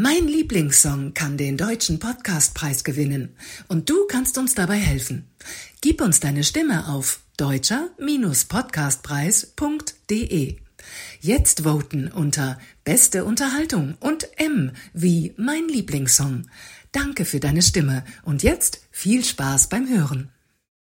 Mein Lieblingssong kann den deutschen Podcastpreis gewinnen und du kannst uns dabei helfen. Gib uns deine Stimme auf deutscher-podcastpreis.de. Jetzt voten unter Beste Unterhaltung und M wie mein Lieblingssong. Danke für deine Stimme und jetzt viel Spaß beim Hören.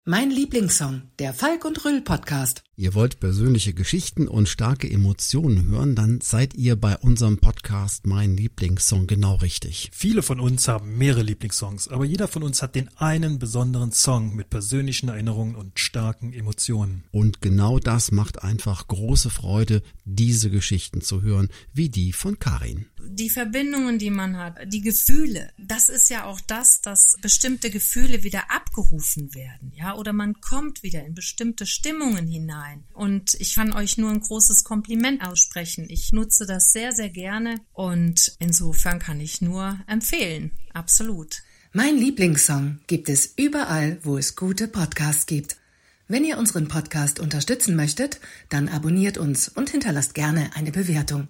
Mein Lieblingssong, der Falk und Rüll Podcast. Ihr wollt persönliche Geschichten und starke Emotionen hören, dann seid ihr bei unserem Podcast Mein Lieblingssong genau richtig. Viele von uns haben mehrere Lieblingssongs, aber jeder von uns hat den einen besonderen Song mit persönlichen Erinnerungen und starken Emotionen. Und genau das macht einfach große Freude, diese Geschichten zu hören, wie die von Karin die Verbindungen, die man hat, die Gefühle, das ist ja auch das, dass bestimmte Gefühle wieder abgerufen werden, ja, oder man kommt wieder in bestimmte Stimmungen hinein. Und ich kann euch nur ein großes Kompliment aussprechen. Ich nutze das sehr, sehr gerne und insofern kann ich nur empfehlen. Absolut. Mein Lieblingssong gibt es überall, wo es gute Podcasts gibt. Wenn ihr unseren Podcast unterstützen möchtet, dann abonniert uns und hinterlasst gerne eine Bewertung.